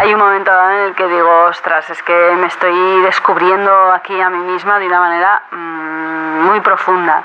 Hay un momento en el que digo, ostras, es que me estoy descubriendo aquí a mí misma de una manera mmm, muy profunda.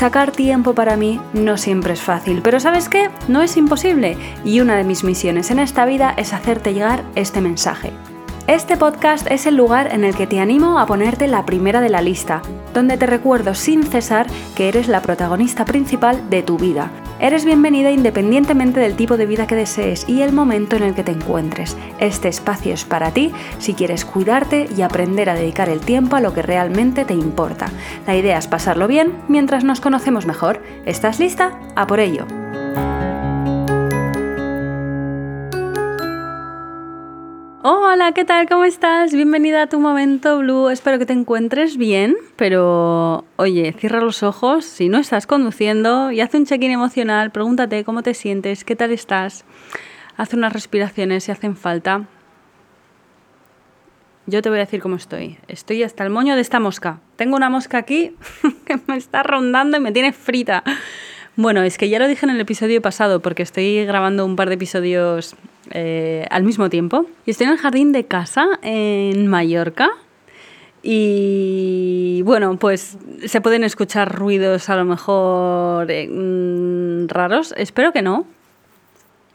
Sacar tiempo para mí no siempre es fácil, pero ¿sabes qué? No es imposible y una de mis misiones en esta vida es hacerte llegar este mensaje. Este podcast es el lugar en el que te animo a ponerte la primera de la lista, donde te recuerdo sin cesar que eres la protagonista principal de tu vida. Eres bienvenida independientemente del tipo de vida que desees y el momento en el que te encuentres. Este espacio es para ti si quieres cuidarte y aprender a dedicar el tiempo a lo que realmente te importa. La idea es pasarlo bien mientras nos conocemos mejor. ¿Estás lista? A por ello. Hola, ¿qué tal? ¿Cómo estás? Bienvenida a tu momento blue. Espero que te encuentres bien, pero oye, cierra los ojos si no estás conduciendo y haz un check-in emocional. Pregúntate cómo te sientes, qué tal estás. Haz unas respiraciones si hacen falta. Yo te voy a decir cómo estoy. Estoy hasta el moño de esta mosca. Tengo una mosca aquí que me está rondando y me tiene frita. Bueno, es que ya lo dije en el episodio pasado porque estoy grabando un par de episodios eh, al mismo tiempo. Y estoy en el jardín de casa en Mallorca. Y bueno, pues se pueden escuchar ruidos a lo mejor eh, mm, raros. Espero que no.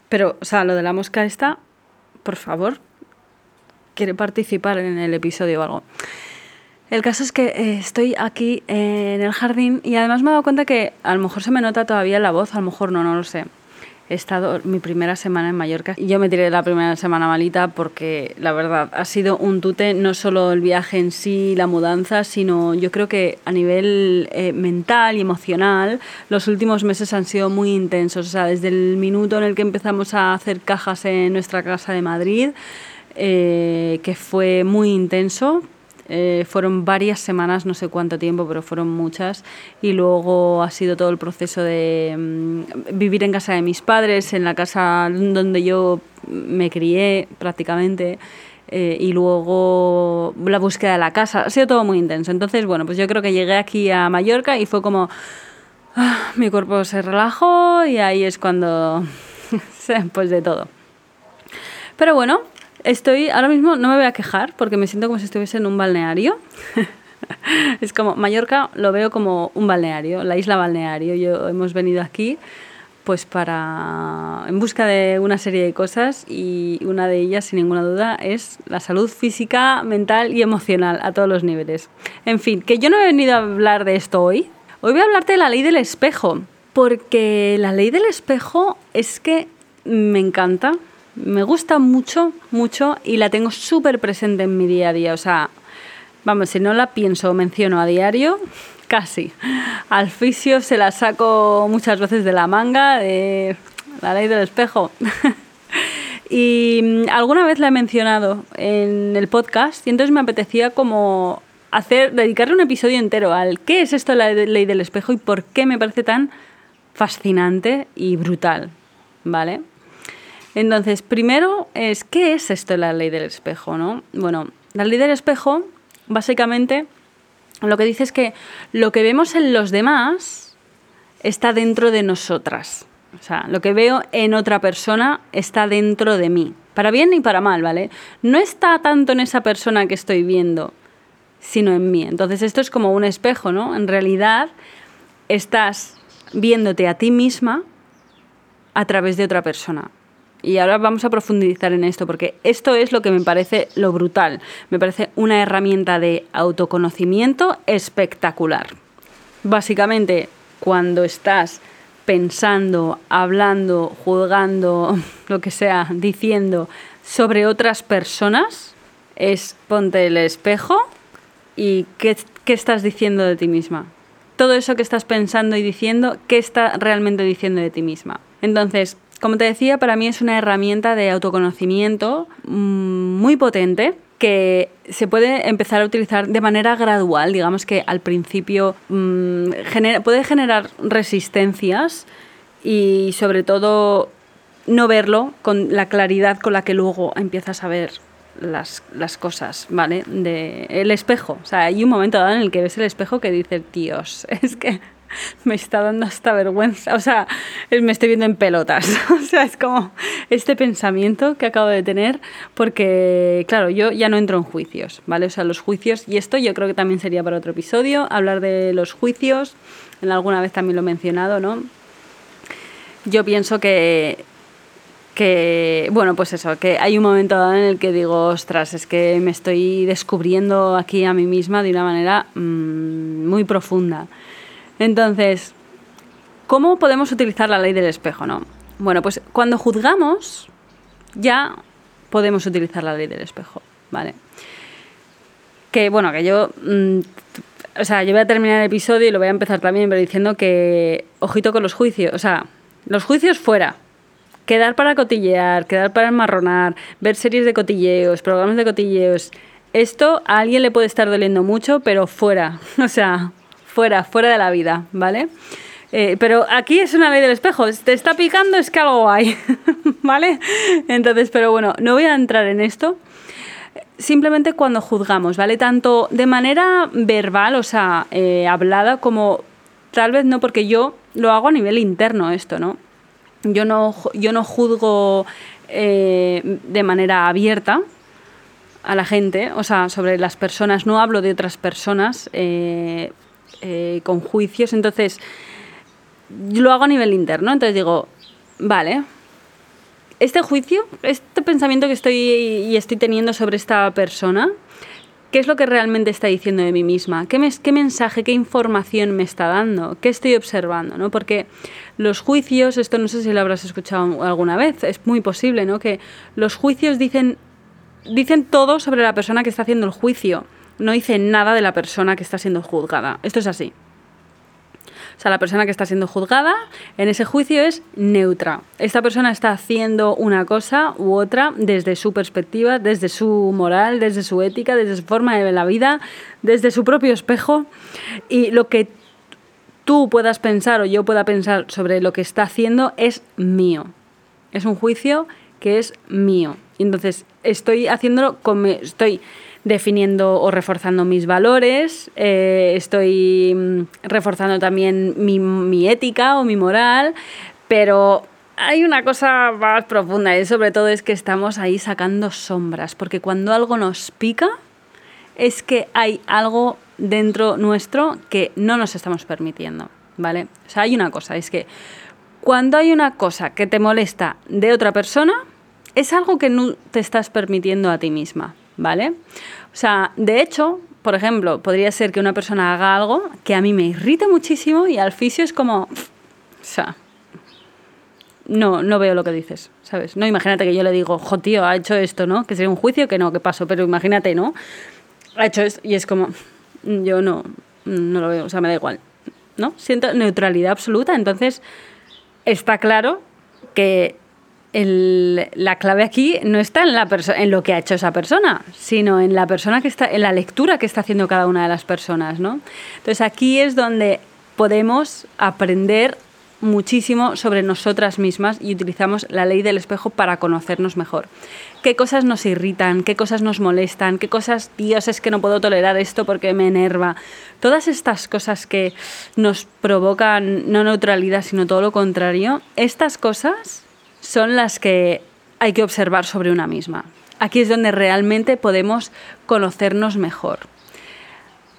Pero, o sea, lo de la mosca esta, por favor, quiere participar en el episodio o algo. El caso es que eh, estoy aquí en el jardín y además me he dado cuenta que a lo mejor se me nota todavía la voz, a lo mejor no, no lo sé. He estado mi primera semana en Mallorca yo me tiré la primera semana malita porque la verdad ha sido un tute, no solo el viaje en sí, la mudanza, sino yo creo que a nivel eh, mental y emocional los últimos meses han sido muy intensos. O sea, desde el minuto en el que empezamos a hacer cajas en nuestra casa de Madrid, eh, que fue muy intenso eh, fueron varias semanas, no sé cuánto tiempo, pero fueron muchas. Y luego ha sido todo el proceso de mm, vivir en casa de mis padres, en la casa donde yo me crié prácticamente. Eh, y luego la búsqueda de la casa. Ha sido todo muy intenso. Entonces, bueno, pues yo creo que llegué aquí a Mallorca y fue como ah, mi cuerpo se relajó y ahí es cuando, pues de todo. Pero bueno, Estoy, ahora mismo no me voy a quejar porque me siento como si estuviese en un balneario. es como, Mallorca lo veo como un balneario, la isla balneario. Yo hemos venido aquí pues para en busca de una serie de cosas y una de ellas sin ninguna duda es la salud física, mental y emocional a todos los niveles. En fin, que yo no he venido a hablar de esto hoy. Hoy voy a hablarte de la ley del espejo, porque la ley del espejo es que me encanta, me gusta mucho, mucho y la tengo súper presente en mi día a día. O sea, vamos, si no la pienso o menciono a diario, casi. Al fisio se la saco muchas veces de la manga, de la ley del espejo. y mm, alguna vez la he mencionado en el podcast y entonces me apetecía como hacer, dedicarle un episodio entero al qué es esto la ley del espejo y por qué me parece tan fascinante y brutal, ¿vale? Entonces, primero es, ¿qué es esto la ley del espejo, no? Bueno, la ley del espejo, básicamente, lo que dice es que lo que vemos en los demás está dentro de nosotras. O sea, lo que veo en otra persona está dentro de mí. Para bien y para mal, ¿vale? No está tanto en esa persona que estoy viendo, sino en mí. Entonces esto es como un espejo, ¿no? En realidad estás viéndote a ti misma a través de otra persona. Y ahora vamos a profundizar en esto, porque esto es lo que me parece lo brutal. Me parece una herramienta de autoconocimiento espectacular. Básicamente, cuando estás pensando, hablando, juzgando, lo que sea, diciendo sobre otras personas, es ponte el espejo y qué, qué estás diciendo de ti misma. Todo eso que estás pensando y diciendo, ¿qué está realmente diciendo de ti misma? Entonces, como te decía, para mí es una herramienta de autoconocimiento mm, muy potente que se puede empezar a utilizar de manera gradual, digamos que al principio mm, puede generar resistencias y sobre todo no verlo con la claridad con la que luego empiezas a ver las, cosas, ¿vale? De el espejo. O sea, hay un momento dado en el que ves el espejo que dices, Dios, es que me está dando hasta vergüenza. O sea, me estoy viendo en pelotas. O sea, es como este pensamiento que acabo de tener, porque, claro, yo ya no entro en juicios, ¿vale? O sea, los juicios, y esto yo creo que también sería para otro episodio, hablar de los juicios. En alguna vez también lo he mencionado, ¿no? Yo pienso que que, bueno, pues eso, que hay un momento dado en el que digo, ostras, es que me estoy descubriendo aquí a mí misma de una manera mm, muy profunda. Entonces, ¿cómo podemos utilizar la ley del espejo? No? Bueno, pues cuando juzgamos, ya podemos utilizar la ley del espejo, ¿vale? Que bueno, que yo. Mm, o sea, yo voy a terminar el episodio y lo voy a empezar también, pero diciendo que. Ojito con los juicios. O sea, los juicios fuera. Quedar para cotillear, quedar para enmarronar, ver series de cotilleos, programas de cotilleos. Esto a alguien le puede estar doliendo mucho, pero fuera. O sea, fuera, fuera de la vida, ¿vale? Eh, pero aquí es una ley del espejo. Te está picando es que algo hay, ¿vale? Entonces, pero bueno, no voy a entrar en esto. Simplemente cuando juzgamos, ¿vale? Tanto de manera verbal, o sea, eh, hablada, como tal vez no, porque yo lo hago a nivel interno esto, ¿no? Yo no, yo no juzgo eh, de manera abierta, a la gente, o sea, sobre las personas, no hablo de otras personas, eh, con juicios. Entonces, lo hago a nivel interno. Entonces digo, vale, este juicio, este pensamiento que estoy y estoy teniendo sobre esta persona, ¿qué es lo que realmente está diciendo de mí misma? ¿Qué, qué mensaje, qué información me está dando? ¿Qué estoy observando? ¿no? Porque los juicios, esto no sé si lo habrás escuchado alguna vez, es muy posible, ¿no? Que los juicios dicen, dicen todo sobre la persona que está haciendo el juicio no dice nada de la persona que está siendo juzgada. Esto es así. O sea, la persona que está siendo juzgada en ese juicio es neutra. Esta persona está haciendo una cosa u otra desde su perspectiva, desde su moral, desde su ética, desde su forma de la vida, desde su propio espejo. Y lo que tú puedas pensar o yo pueda pensar sobre lo que está haciendo es mío. Es un juicio que es mío. Entonces estoy haciéndolo como estoy definiendo o reforzando mis valores, eh, estoy mm, reforzando también mi, ética o mi moral, pero hay una cosa más profunda y sobre todo es que estamos ahí sacando sombras, porque cuando algo nos pica es que hay algo dentro nuestro que no nos estamos permitiendo, ¿vale? O sea, hay una cosa, es que cuando hay una cosa que te molesta de otra persona, es algo que no te estás permitiendo a ti misma, ¿vale? O sea, de hecho, por ejemplo, podría ser que una persona haga algo que a mí me irrita muchísimo y al fisio es como, o sea, no, no veo lo que dices, ¿sabes? No, imagínate que yo le digo, jo, tío, ha hecho esto, ¿no? Que sería un juicio, que no, que pasó, pero imagínate, ¿no? Ha hecho esto y es como, yo no, no lo veo, o sea, me da igual, ¿no? Siento neutralidad absoluta, entonces está claro que la clave aquí no está en, la en lo que ha hecho esa persona, sino en la persona que está, en la lectura que está haciendo cada una de las personas, ¿no? Entonces aquí es donde podemos aprender muchísimo sobre nosotras mismas y utilizamos la ley del espejo para conocernos mejor. ¿Qué cosas nos irritan? ¿Qué cosas nos molestan? ¿Qué cosas, Dios, es que no puedo tolerar esto porque me enerva? Todas estas cosas que nos provocan no neutralidad, sino todo lo contrario, estas cosas son las que hay que observar sobre una misma. Aquí es donde realmente podemos conocernos mejor.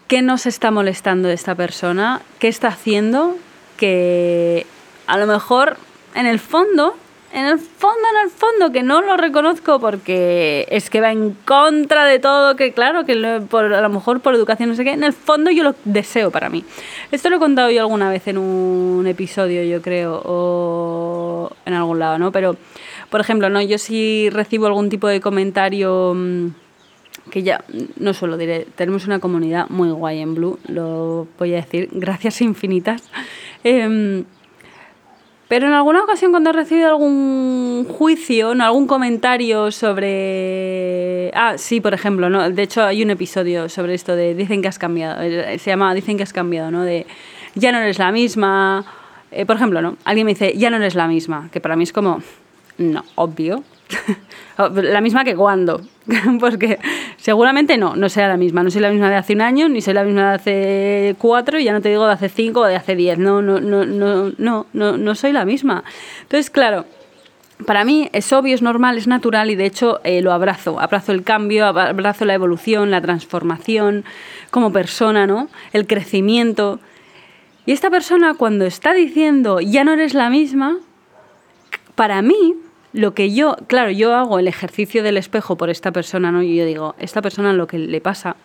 ¿Qué nos está molestando de esta persona? ¿Qué está haciendo que a lo mejor en el fondo, en el fondo, en el fondo, que no lo reconozco porque es que va en contra de todo, que claro, que por, a lo mejor por educación no sé qué, en el fondo yo lo deseo para mí. Esto lo he contado yo alguna vez en un episodio, yo creo, o en algún lado, ¿no? Pero, por ejemplo, ¿no? Yo si recibo algún tipo de comentario mm, que ya no solo diré, tenemos una comunidad muy guay en Blue, lo voy a decir, gracias infinitas. Eh, pero en alguna ocasión cuando he recibido algún juicio, ¿no? algún comentario sobre... Ah, sí, por ejemplo, ¿no? De hecho hay un episodio sobre esto de dicen que has cambiado, eh, se llama dicen que has cambiado, ¿no? De ya no eres la misma. Eh, por ejemplo, ¿no? Alguien me dice ya no eres la misma, que para mí es como, no, obvio. la misma que cuando. Porque seguramente no, no sea la misma. No soy la misma de hace un año, ni soy la misma de hace cuatro, y ya no te digo de hace cinco o de hace diez. No, no, no, no, no, no, no soy la misma. Entonces, claro, para mí es obvio, es normal, es natural y de hecho eh, lo abrazo. Abrazo el cambio, abrazo la evolución, la transformación como persona, ¿no? El crecimiento. Y esta persona cuando está diciendo ya no eres la misma, para mí lo que yo, claro, yo hago el ejercicio del espejo por esta persona, ¿no? Y yo digo, esta persona lo que le pasa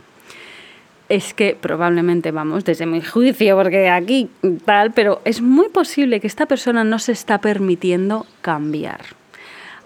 es que probablemente, vamos, desde mi juicio, porque aquí tal, pero es muy posible que esta persona no se está permitiendo cambiar.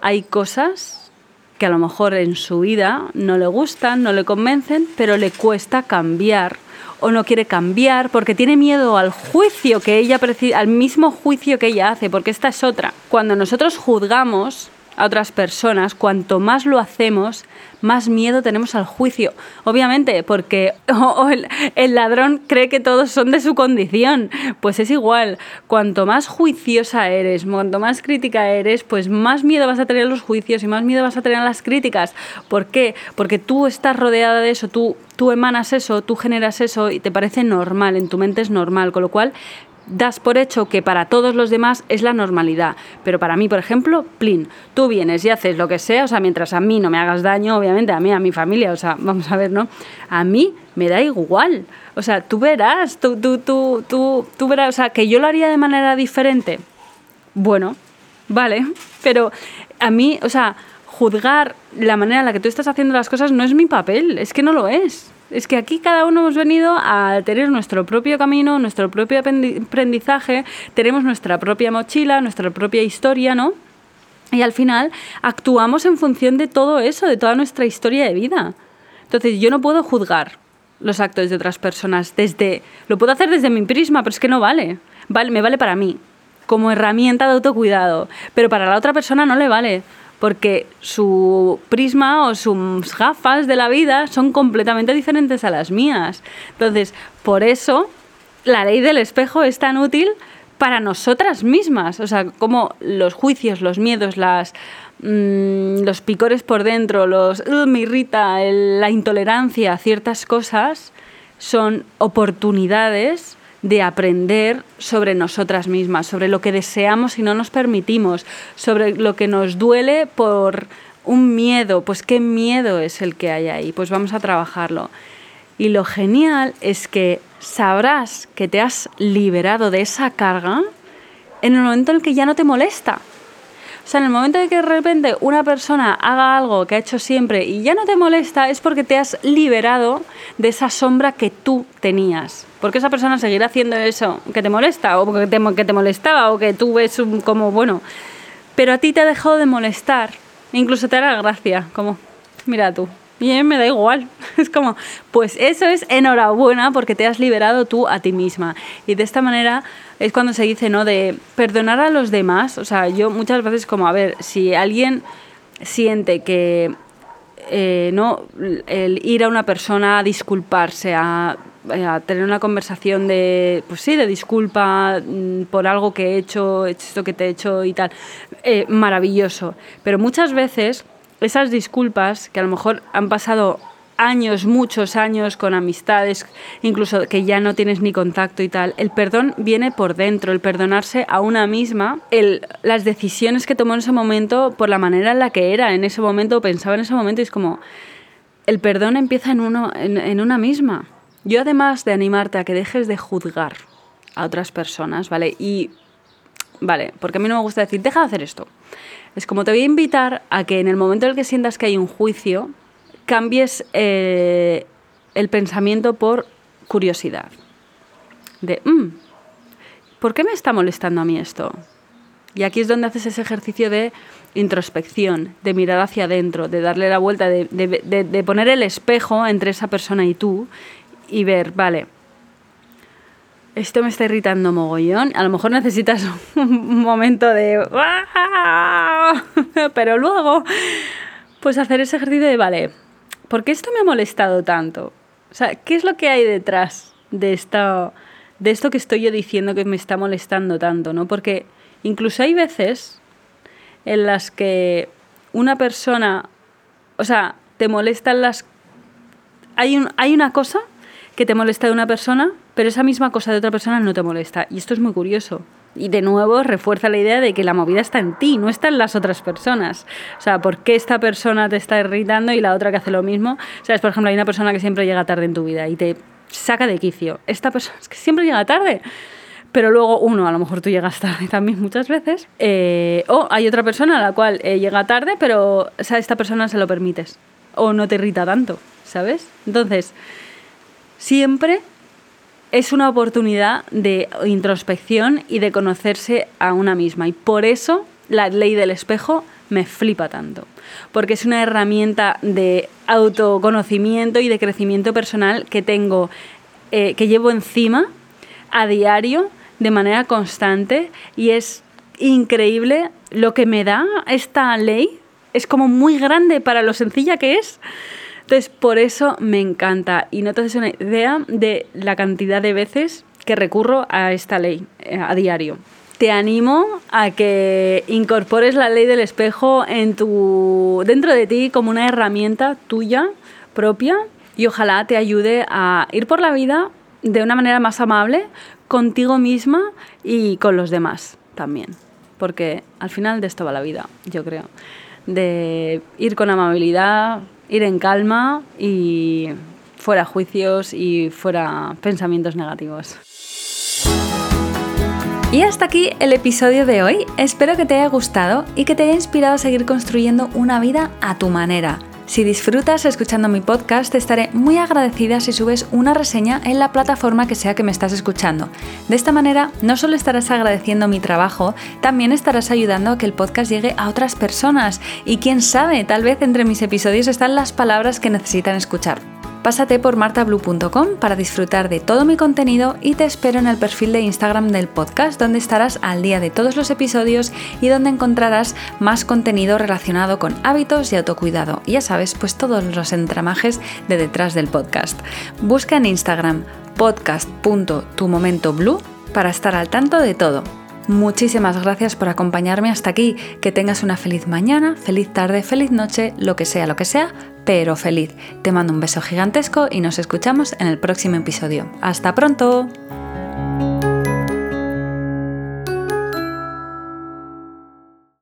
Hay cosas que a lo mejor en su vida no le gustan, no le convencen, pero le cuesta cambiar o no quiere cambiar porque tiene miedo al juicio que ella al mismo juicio que ella hace, porque esta es otra. Cuando nosotros juzgamos a otras personas, cuanto más lo hacemos, más miedo tenemos al juicio. Obviamente, porque el, ladrón cree que todos son de su condición. Pues es igual. Cuanto más juiciosa eres, cuanto más crítica eres, pues más miedo vas a tener a los juicios y más miedo vas a tener a las críticas. ¿Por qué? Porque tú estás rodeada de eso, tú, tú emanas eso, tú generas eso y te parece normal, en tu mente es normal. Con lo cual, das por hecho que para todos los demás es la normalidad. Pero para mí, por ejemplo, plin, tú vienes y haces lo que sea, o sea, mientras a mí no me hagas daño, obviamente, a mí, a mi familia, o sea, vamos a ver, ¿no? A mí me da igual. O sea, tú verás, tú, tú, tú, tú, tú verás, o sea, que yo lo haría de manera diferente. Bueno, vale, pero a mí, o sea, juzgar la manera en la que tú estás haciendo las cosas no es mi papel, es que no lo es. Es que aquí cada uno hemos venido a tener nuestro propio camino, nuestro propio aprendizaje, tenemos nuestra propia mochila, nuestra propia historia, ¿no? Y al final actuamos en función de todo eso, de toda nuestra historia de vida. Entonces yo no puedo juzgar los actos de otras personas desde... Lo puedo hacer desde mi prisma, pero es que no vale. vale me vale para mí, como herramienta de autocuidado, pero para la otra persona no le vale porque su prisma o sus gafas de la vida son completamente diferentes a las mías. Entonces, por eso la ley del espejo es tan útil para nosotras mismas. O sea, como los juicios, los miedos, las, mm, los picores por dentro, los me irrita, la intolerancia a ciertas cosas, son oportunidades de aprender sobre nosotras mismas, sobre lo que deseamos y no nos permitimos, sobre lo que nos duele por un miedo, pues qué miedo es el que hay ahí, pues vamos a trabajarlo. Y lo genial es que sabrás que te has liberado de esa carga en el momento en el que ya no te molesta. O sea, en el momento de que de repente una persona haga algo que ha hecho siempre y ya no te molesta, es porque te has liberado de esa sombra que tú tenías. Porque esa persona seguirá haciendo eso que te molesta, o que te, que te molestaba, o que tú ves como, bueno, pero a ti te ha dejado de molestar. Incluso te hará gracia, como, mira tú, mí me da igual. Es como, pues eso es enhorabuena porque te has liberado tú a ti misma. Y de esta manera es cuando se dice, ¿no? De perdonar a los demás. O sea, yo muchas veces como, a ver, si alguien siente que, eh, ¿no? El ir a una persona a disculparse, a, tener una conversación de, pues sí, de disculpa mm, por algo que he hecho, esto que te he hecho y tal, eh, maravilloso. Pero muchas veces esas disculpas, que a lo mejor han pasado años, muchos años con amistades, incluso que ya no tienes ni contacto y tal. El perdón viene por dentro, el perdonarse a una misma, el, las decisiones que tomó en ese momento por la manera en la que era en ese momento, pensaba en ese momento, y es como, el perdón empieza en, uno, en, en una misma. Yo además de animarte a que dejes de juzgar a otras personas, ¿vale? Y, vale, porque a mí no me gusta decir, deja de hacer esto. Es como te voy a invitar a que en el momento en el que sientas que hay un juicio, cambies eh, el pensamiento por curiosidad. De, mm, ¿por qué me está molestando a mí esto? Y aquí es donde haces ese ejercicio de introspección, de mirar hacia adentro, de darle la vuelta, de, poner el espejo entre esa persona y tú y ver, vale, esto me está irritando mogollón. A lo mejor necesitas un momento de... Pero luego, pues hacer ese ejercicio de, vale, ¿por qué esto me ha molestado tanto? O sea, ¿qué es lo que hay detrás de esto, de esto que estoy yo diciendo que me está molestando tanto? ¿no? Porque incluso hay veces en las que una persona, o sea, te molestan las... Hay, un, hay una cosa que te molesta de una persona, pero esa misma cosa de otra persona no te molesta. Y esto es muy curioso. Y de nuevo refuerza la idea de que la movida está en ti, no está en las otras personas. O sea, ¿por qué esta persona te está irritando y la otra que hace lo mismo? Sea, por ejemplo, hay una persona que siempre llega tarde en tu vida y te saca de quicio. Esta persona es que siempre llega tarde. Pero luego, uno, a lo mejor tú llegas tarde también muchas veces. Eh, o hay otra persona a la cual eh, llega tarde, pero o sea, esta persona se lo permites. O no te irrita tanto, ¿sabes? Entonces, siempre es una oportunidad de introspección y de conocerse a una misma. Y por eso la ley del espejo me flipa tanto. Porque es una herramienta de autoconocimiento y de crecimiento personal que tengo, eh, que llevo encima a diario, de manera constante. Y es increíble lo que me da esta ley. Es como muy grande para lo sencilla que es. Entonces, por eso me encanta y no te haces una idea de la cantidad de veces que recurro a esta ley eh, a diario. Te animo a que incorpores la ley del espejo en tu, dentro de ti como una herramienta tuya propia y ojalá te ayude a ir por la vida de una manera más amable contigo misma y con los demás también. Porque al final de esto va la vida, yo creo. De ir con amabilidad, ir en calma y fuera juicios y fuera pensamientos negativos. Y hasta aquí el episodio de hoy. Espero que te haya gustado y que te haya inspirado a seguir construyendo una vida a tu manera. Si disfrutas escuchando mi podcast, te estaré muy agradecida si subes una reseña en la plataforma que sea que me estás escuchando. De esta manera, no solo estarás agradeciendo mi trabajo, también estarás ayudando a que el podcast llegue a otras personas. Y quién sabe, tal vez entre mis episodios están las palabras que necesitan escuchar. Pásate por martablue.com para disfrutar de todo mi contenido y te espero en el perfil de Instagram del podcast donde estarás al día de todos los episodios y donde encontrarás más contenido relacionado con hábitos y autocuidado. ya sabes, pues todos los entramajes de detrás del podcast. Busca en Instagram podcast.tumomentoblue para estar al tanto de todo. Muchísimas gracias por acompañarme hasta aquí. Que tengas una feliz mañana, feliz tarde, feliz noche, lo que sea, lo que sea, pero feliz. Te mando un beso gigantesco y nos escuchamos en el próximo episodio. ¡Hasta pronto!